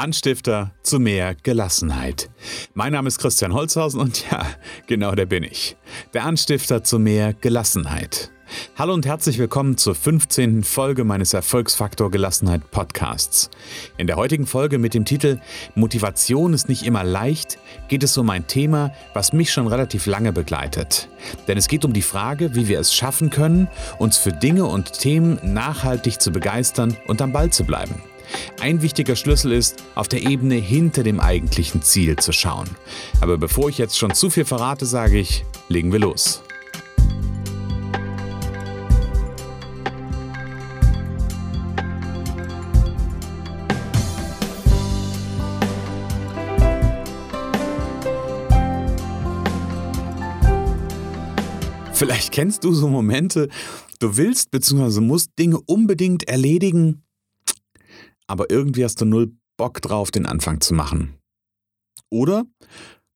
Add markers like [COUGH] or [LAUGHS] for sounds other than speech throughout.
Anstifter zu mehr Gelassenheit. Mein Name ist Christian Holzhausen und ja, genau der bin ich. Der Anstifter zu mehr Gelassenheit. Hallo und herzlich willkommen zur 15. Folge meines Erfolgsfaktor Gelassenheit Podcasts. In der heutigen Folge mit dem Titel Motivation ist nicht immer leicht geht es um ein Thema, was mich schon relativ lange begleitet. Denn es geht um die Frage, wie wir es schaffen können, uns für Dinge und Themen nachhaltig zu begeistern und am Ball zu bleiben. Ein wichtiger Schlüssel ist, auf der Ebene hinter dem eigentlichen Ziel zu schauen. Aber bevor ich jetzt schon zu viel verrate, sage ich, legen wir los. Vielleicht kennst du so Momente, du willst bzw. musst Dinge unbedingt erledigen, aber irgendwie hast du null Bock drauf, den Anfang zu machen. Oder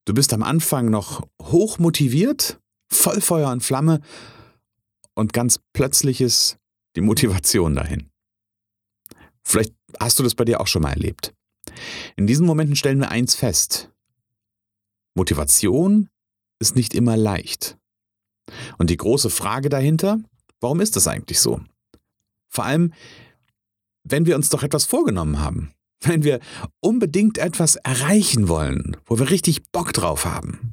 du bist am Anfang noch hoch motiviert, voll Feuer und Flamme und ganz plötzlich ist die Motivation dahin. Vielleicht hast du das bei dir auch schon mal erlebt. In diesen Momenten stellen wir eins fest. Motivation ist nicht immer leicht. Und die große Frage dahinter, warum ist das eigentlich so? Vor allem, wenn wir uns doch etwas vorgenommen haben, wenn wir unbedingt etwas erreichen wollen, wo wir richtig Bock drauf haben.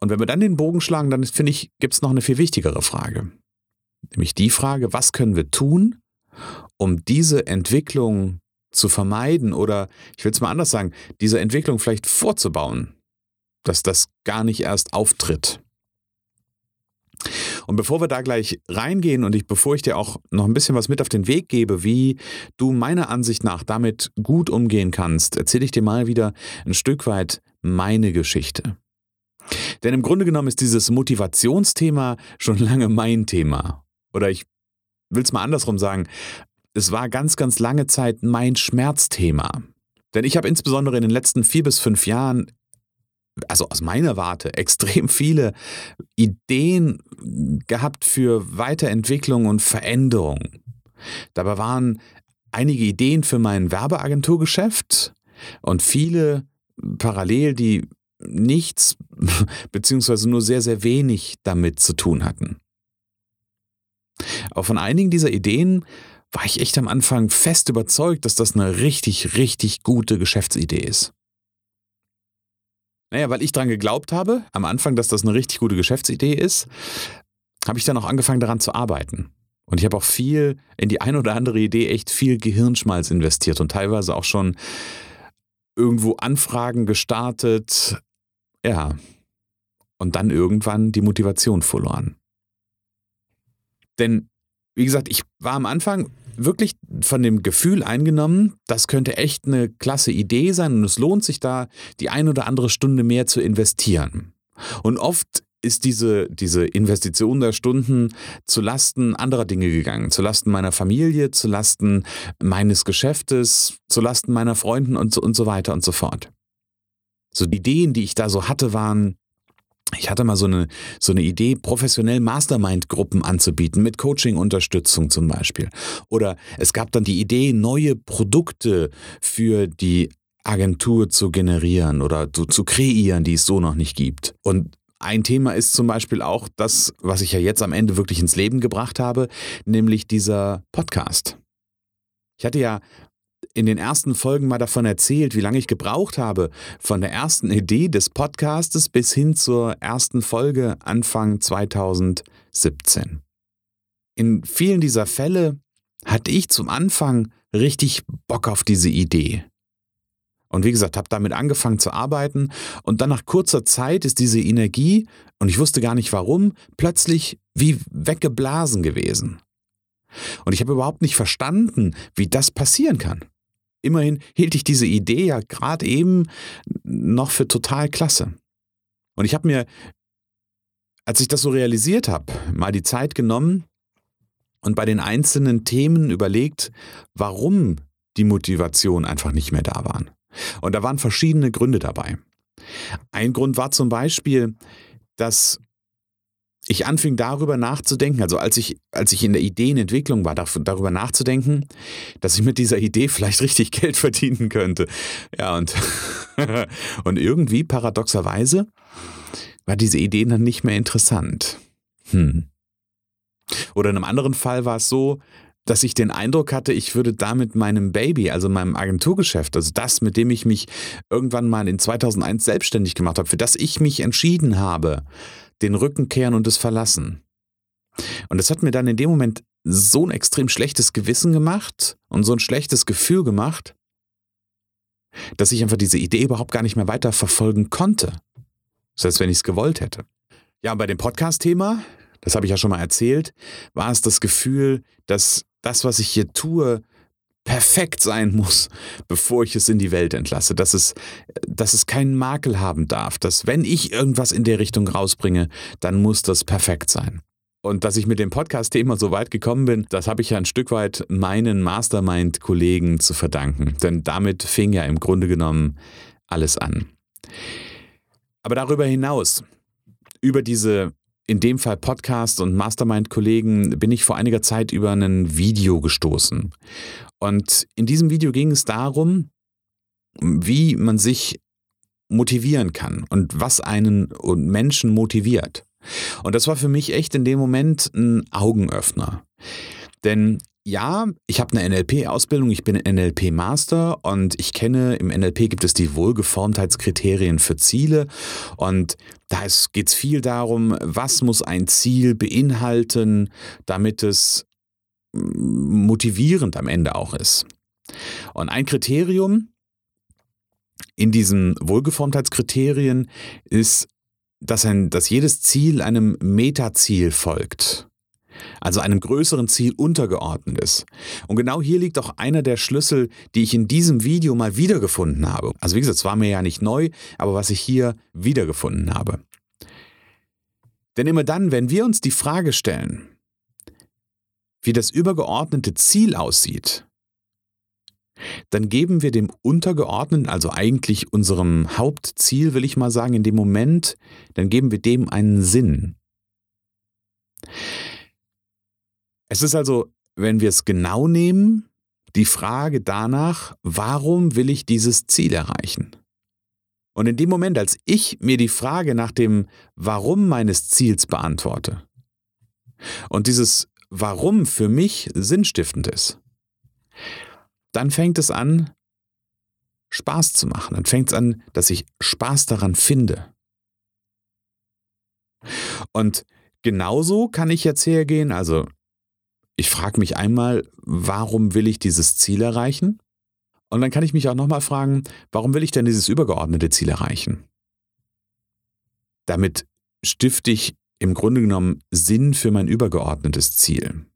Und wenn wir dann den Bogen schlagen, dann finde ich, gibt es noch eine viel wichtigere Frage. Nämlich die Frage, was können wir tun, um diese Entwicklung zu vermeiden oder, ich will es mal anders sagen, diese Entwicklung vielleicht vorzubauen, dass das gar nicht erst auftritt. Und bevor wir da gleich reingehen und ich, bevor ich dir auch noch ein bisschen was mit auf den Weg gebe, wie du meiner Ansicht nach damit gut umgehen kannst, erzähle ich dir mal wieder ein Stück weit meine Geschichte. Denn im Grunde genommen ist dieses Motivationsthema schon lange mein Thema. Oder ich will es mal andersrum sagen, es war ganz, ganz lange Zeit mein Schmerzthema. Denn ich habe insbesondere in den letzten vier bis fünf Jahren also aus meiner Warte, [LAUGHS] extrem viele Ideen gehabt für Weiterentwicklung und Veränderung. Dabei waren einige Ideen für mein Werbeagenturgeschäft und viele parallel, die nichts [LAUGHS] beziehungsweise nur sehr, sehr wenig damit zu tun hatten. Aber von einigen dieser Ideen war ich echt am Anfang fest überzeugt, dass das eine richtig, richtig gute Geschäftsidee ist. Naja, weil ich dran geglaubt habe, am Anfang, dass das eine richtig gute Geschäftsidee ist, habe ich dann auch angefangen daran zu arbeiten. Und ich habe auch viel in die ein oder andere Idee echt viel Gehirnschmalz investiert und teilweise auch schon irgendwo Anfragen gestartet. Ja. Und dann irgendwann die Motivation verloren. Denn, wie gesagt, ich war am Anfang wirklich von dem Gefühl eingenommen, das könnte echt eine klasse Idee sein und es lohnt sich da, die ein oder andere Stunde mehr zu investieren. Und oft ist diese, diese Investition der Stunden zu Lasten anderer Dinge gegangen, zu Lasten meiner Familie, zu Lasten meines Geschäftes, zu Lasten meiner Freunden und so, und so weiter und so fort. So die Ideen, die ich da so hatte, waren ich hatte mal so eine, so eine Idee, professionell Mastermind-Gruppen anzubieten, mit Coaching-Unterstützung zum Beispiel. Oder es gab dann die Idee, neue Produkte für die Agentur zu generieren oder zu, zu kreieren, die es so noch nicht gibt. Und ein Thema ist zum Beispiel auch das, was ich ja jetzt am Ende wirklich ins Leben gebracht habe, nämlich dieser Podcast. Ich hatte ja in den ersten Folgen mal davon erzählt, wie lange ich gebraucht habe, von der ersten Idee des Podcastes bis hin zur ersten Folge Anfang 2017. In vielen dieser Fälle hatte ich zum Anfang richtig Bock auf diese Idee. Und wie gesagt, habe damit angefangen zu arbeiten und dann nach kurzer Zeit ist diese Energie, und ich wusste gar nicht warum, plötzlich wie weggeblasen gewesen. Und ich habe überhaupt nicht verstanden, wie das passieren kann immerhin hielt ich diese Idee ja gerade eben noch für total klasse. Und ich habe mir, als ich das so realisiert habe, mal die Zeit genommen und bei den einzelnen Themen überlegt, warum die Motivation einfach nicht mehr da waren. Und da waren verschiedene Gründe dabei. Ein Grund war zum Beispiel, dass ich anfing darüber nachzudenken, also als ich, als ich in der Ideenentwicklung war, darüber nachzudenken, dass ich mit dieser Idee vielleicht richtig Geld verdienen könnte. Ja, und, [LAUGHS] und irgendwie paradoxerweise war diese Idee dann nicht mehr interessant. Hm. Oder in einem anderen Fall war es so, dass ich den Eindruck hatte, ich würde damit meinem Baby, also meinem Agenturgeschäft, also das, mit dem ich mich irgendwann mal in 2001 selbstständig gemacht habe, für das ich mich entschieden habe, den Rücken kehren und es verlassen. Und das hat mir dann in dem Moment so ein extrem schlechtes Gewissen gemacht und so ein schlechtes Gefühl gemacht, dass ich einfach diese Idee überhaupt gar nicht mehr weiter verfolgen konnte. Selbst wenn ich es gewollt hätte. Ja, bei dem Podcast-Thema, das habe ich ja schon mal erzählt, war es das Gefühl, dass das, was ich hier tue, perfekt sein muss, bevor ich es in die Welt entlasse, dass es, dass es keinen Makel haben darf, dass wenn ich irgendwas in der Richtung rausbringe, dann muss das perfekt sein. Und dass ich mit dem Podcast-Thema so weit gekommen bin, das habe ich ja ein Stück weit meinen Mastermind-Kollegen zu verdanken. Denn damit fing ja im Grunde genommen alles an. Aber darüber hinaus, über diese in dem Fall Podcast und Mastermind-Kollegen bin ich vor einiger Zeit über ein Video gestoßen. Und in diesem Video ging es darum, wie man sich motivieren kann und was einen Menschen motiviert. Und das war für mich echt in dem Moment ein Augenöffner. Denn ja, ich habe eine NLP-Ausbildung, ich bin NLP-Master und ich kenne, im NLP gibt es die Wohlgeformtheitskriterien für Ziele und da geht es viel darum, was muss ein Ziel beinhalten, damit es motivierend am Ende auch ist. Und ein Kriterium in diesen Wohlgeformtheitskriterien ist, dass, ein, dass jedes Ziel einem Metaziel folgt also einem größeren Ziel untergeordnet ist. Und genau hier liegt auch einer der Schlüssel, die ich in diesem Video mal wiedergefunden habe. Also wie gesagt, es war mir ja nicht neu, aber was ich hier wiedergefunden habe. Denn immer dann, wenn wir uns die Frage stellen, wie das übergeordnete Ziel aussieht, dann geben wir dem untergeordneten, also eigentlich unserem Hauptziel, will ich mal sagen, in dem Moment, dann geben wir dem einen Sinn. Es ist also, wenn wir es genau nehmen, die Frage danach, warum will ich dieses Ziel erreichen? Und in dem Moment, als ich mir die Frage nach dem Warum meines Ziels beantworte und dieses Warum für mich sinnstiftend ist, dann fängt es an, Spaß zu machen. Dann fängt es an, dass ich Spaß daran finde. Und genauso kann ich jetzt hergehen, also ich frage mich einmal, warum will ich dieses Ziel erreichen? Und dann kann ich mich auch nochmal fragen, warum will ich denn dieses übergeordnete Ziel erreichen? Damit stifte ich im Grunde genommen Sinn für mein übergeordnetes Ziel.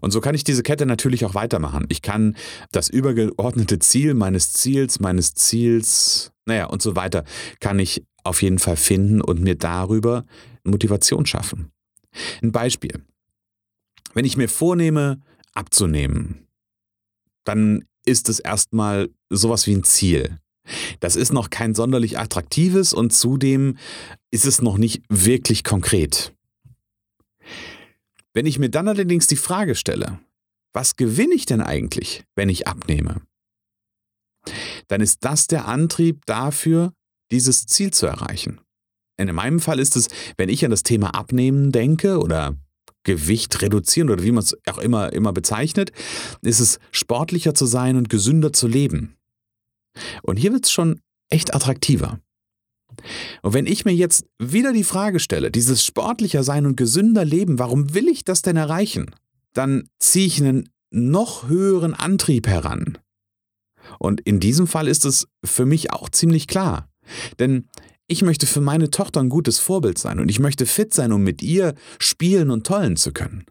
Und so kann ich diese Kette natürlich auch weitermachen. Ich kann das übergeordnete Ziel meines Ziels, meines Ziels, naja, und so weiter, kann ich auf jeden Fall finden und mir darüber Motivation schaffen. Ein Beispiel. Wenn ich mir vornehme, abzunehmen, dann ist es erstmal sowas wie ein Ziel. Das ist noch kein sonderlich attraktives und zudem ist es noch nicht wirklich konkret. Wenn ich mir dann allerdings die Frage stelle, was gewinne ich denn eigentlich, wenn ich abnehme? Dann ist das der Antrieb dafür, dieses Ziel zu erreichen. In meinem Fall ist es, wenn ich an das Thema Abnehmen denke oder Gewicht reduzieren oder wie man es auch immer, immer bezeichnet, ist es sportlicher zu sein und gesünder zu leben. Und hier wird es schon echt attraktiver. Und wenn ich mir jetzt wieder die Frage stelle, dieses sportlicher sein und gesünder leben, warum will ich das denn erreichen? Dann ziehe ich einen noch höheren Antrieb heran. Und in diesem Fall ist es für mich auch ziemlich klar. Denn ich möchte für meine Tochter ein gutes Vorbild sein und ich möchte fit sein, um mit ihr spielen und tollen zu können.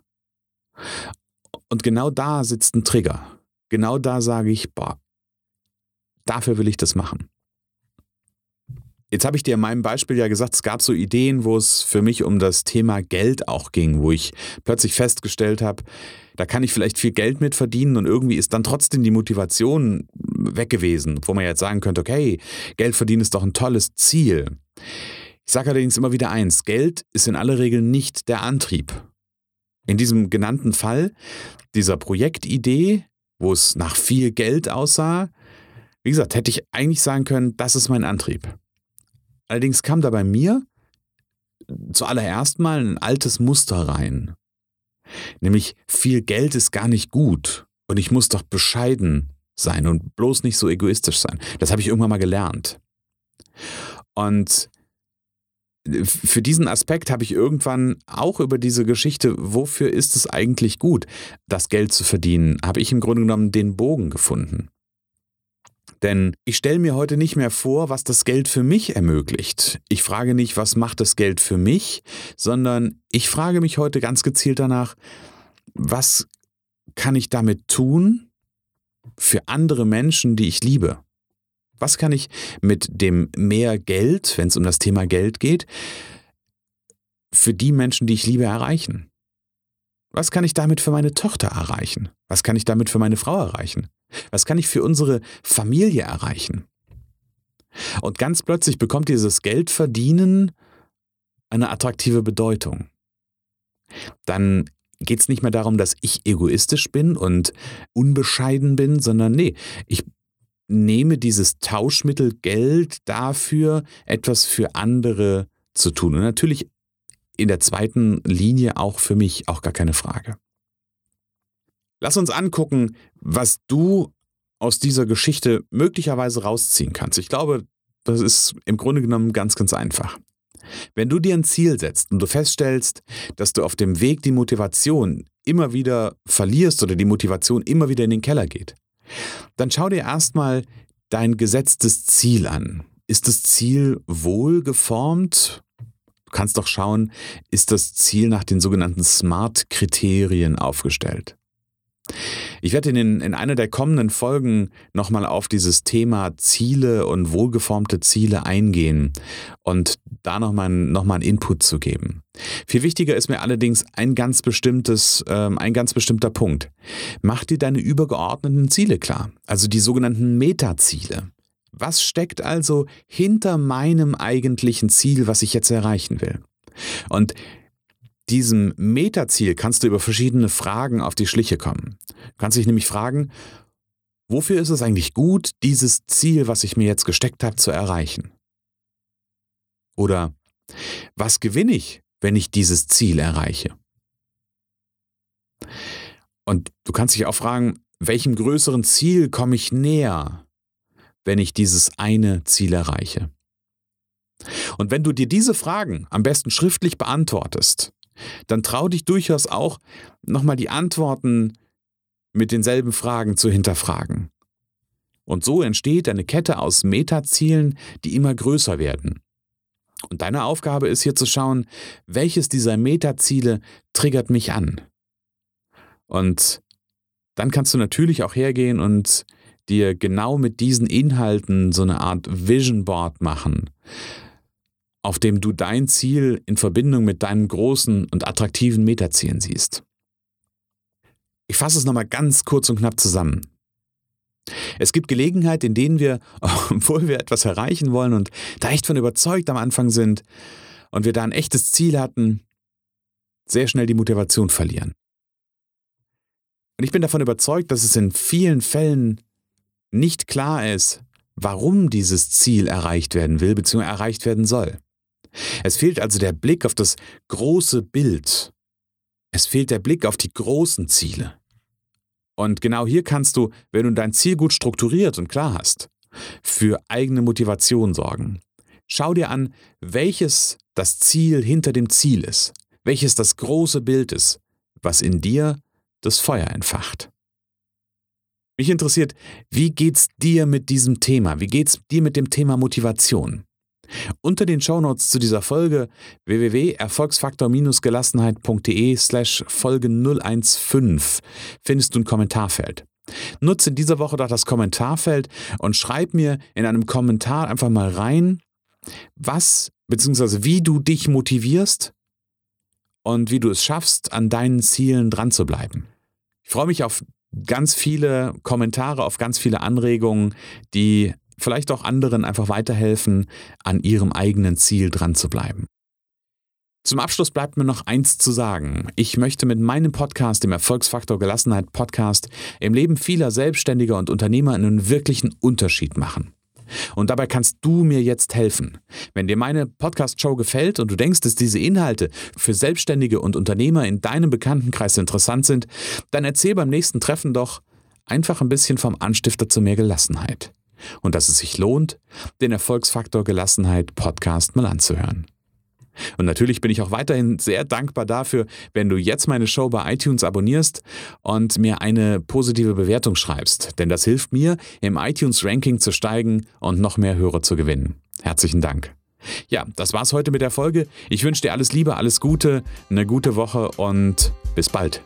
Und genau da sitzt ein Trigger. Genau da sage ich, boah, dafür will ich das machen. Jetzt habe ich dir in meinem Beispiel ja gesagt, es gab so Ideen, wo es für mich um das Thema Geld auch ging, wo ich plötzlich festgestellt habe, da kann ich vielleicht viel Geld mit verdienen und irgendwie ist dann trotzdem die Motivation weg gewesen, wo man jetzt sagen könnte, okay, Geld verdienen ist doch ein tolles Ziel. Ich sage allerdings immer wieder eins, Geld ist in aller Regel nicht der Antrieb. In diesem genannten Fall, dieser Projektidee, wo es nach viel Geld aussah, wie gesagt, hätte ich eigentlich sagen können, das ist mein Antrieb. Allerdings kam da bei mir zuallererst mal ein altes Muster rein. Nämlich viel Geld ist gar nicht gut und ich muss doch bescheiden sein und bloß nicht so egoistisch sein. Das habe ich irgendwann mal gelernt. Und für diesen Aspekt habe ich irgendwann auch über diese Geschichte, wofür ist es eigentlich gut, das Geld zu verdienen, habe ich im Grunde genommen den Bogen gefunden. Denn ich stelle mir heute nicht mehr vor, was das Geld für mich ermöglicht. Ich frage nicht, was macht das Geld für mich, sondern ich frage mich heute ganz gezielt danach, was kann ich damit tun für andere Menschen, die ich liebe? Was kann ich mit dem mehr Geld, wenn es um das Thema Geld geht, für die Menschen, die ich liebe, erreichen? Was kann ich damit für meine Tochter erreichen? Was kann ich damit für meine Frau erreichen? Was kann ich für unsere Familie erreichen? Und ganz plötzlich bekommt dieses Geldverdienen eine attraktive Bedeutung. Dann geht es nicht mehr darum, dass ich egoistisch bin und unbescheiden bin, sondern nee, ich nehme dieses Tauschmittel Geld dafür, etwas für andere zu tun. Und natürlich in der zweiten Linie auch für mich, auch gar keine Frage. Lass uns angucken, was du aus dieser Geschichte möglicherweise rausziehen kannst. Ich glaube, das ist im Grunde genommen ganz, ganz einfach. Wenn du dir ein Ziel setzt und du feststellst, dass du auf dem Weg die Motivation immer wieder verlierst oder die Motivation immer wieder in den Keller geht, dann schau dir erstmal dein gesetztes Ziel an. Ist das Ziel wohl geformt? Du kannst doch schauen, ist das Ziel nach den sogenannten SMART-Kriterien aufgestellt. Ich werde in, den, in einer der kommenden Folgen nochmal auf dieses Thema Ziele und wohlgeformte Ziele eingehen und da nochmal noch einen Input zu geben. Viel wichtiger ist mir allerdings ein ganz bestimmtes, ähm, ein ganz bestimmter Punkt. Mach dir deine übergeordneten Ziele klar, also die sogenannten Metaziele. Was steckt also hinter meinem eigentlichen Ziel, was ich jetzt erreichen will? Und diesem Metaziel kannst du über verschiedene Fragen auf die Schliche kommen. Du kannst dich nämlich fragen, wofür ist es eigentlich gut, dieses Ziel, was ich mir jetzt gesteckt habe, zu erreichen? Oder was gewinne ich, wenn ich dieses Ziel erreiche? Und du kannst dich auch fragen, welchem größeren Ziel komme ich näher, wenn ich dieses eine Ziel erreiche? Und wenn du dir diese Fragen am besten schriftlich beantwortest, dann trau dich durchaus auch, nochmal die Antworten mit denselben Fragen zu hinterfragen. Und so entsteht eine Kette aus Metazielen, die immer größer werden. Und deine Aufgabe ist hier zu schauen, welches dieser Metaziele triggert mich an. Und dann kannst du natürlich auch hergehen und dir genau mit diesen Inhalten so eine Art Vision Board machen auf dem du dein Ziel in Verbindung mit deinen großen und attraktiven Metazielen siehst. Ich fasse es nochmal ganz kurz und knapp zusammen. Es gibt Gelegenheiten, in denen wir, [LAUGHS] obwohl wir etwas erreichen wollen und da echt von überzeugt am Anfang sind und wir da ein echtes Ziel hatten, sehr schnell die Motivation verlieren. Und ich bin davon überzeugt, dass es in vielen Fällen nicht klar ist, warum dieses Ziel erreicht werden will bzw. erreicht werden soll. Es fehlt also der Blick auf das große Bild. Es fehlt der Blick auf die großen Ziele. Und genau hier kannst du, wenn du dein Ziel gut strukturiert und klar hast, für eigene Motivation sorgen. Schau dir an, welches das Ziel hinter dem Ziel ist, welches das große Bild ist, was in dir das Feuer entfacht. Mich interessiert, wie geht's dir mit diesem Thema? Wie geht's dir mit dem Thema Motivation? Unter den Shownotes zu dieser Folge www.erfolgsfaktor-gelassenheit.de slash Folge 015 findest du ein Kommentarfeld. Nutze in dieser Woche doch das Kommentarfeld und schreib mir in einem Kommentar einfach mal rein, was bzw. wie du dich motivierst und wie du es schaffst, an deinen Zielen dran zu bleiben. Ich freue mich auf ganz viele Kommentare, auf ganz viele Anregungen, die vielleicht auch anderen einfach weiterhelfen, an ihrem eigenen Ziel dran zu bleiben. Zum Abschluss bleibt mir noch eins zu sagen. Ich möchte mit meinem Podcast, dem Erfolgsfaktor Gelassenheit Podcast, im Leben vieler Selbstständiger und Unternehmer einen wirklichen Unterschied machen. Und dabei kannst du mir jetzt helfen. Wenn dir meine Podcast-Show gefällt und du denkst, dass diese Inhalte für Selbstständige und Unternehmer in deinem Bekanntenkreis interessant sind, dann erzähl beim nächsten Treffen doch einfach ein bisschen vom Anstifter zu mehr Gelassenheit. Und dass es sich lohnt, den Erfolgsfaktor Gelassenheit Podcast mal anzuhören. Und natürlich bin ich auch weiterhin sehr dankbar dafür, wenn du jetzt meine Show bei iTunes abonnierst und mir eine positive Bewertung schreibst, denn das hilft mir, im iTunes-Ranking zu steigen und noch mehr Hörer zu gewinnen. Herzlichen Dank. Ja, das war's heute mit der Folge. Ich wünsche dir alles Liebe, alles Gute, eine gute Woche und bis bald.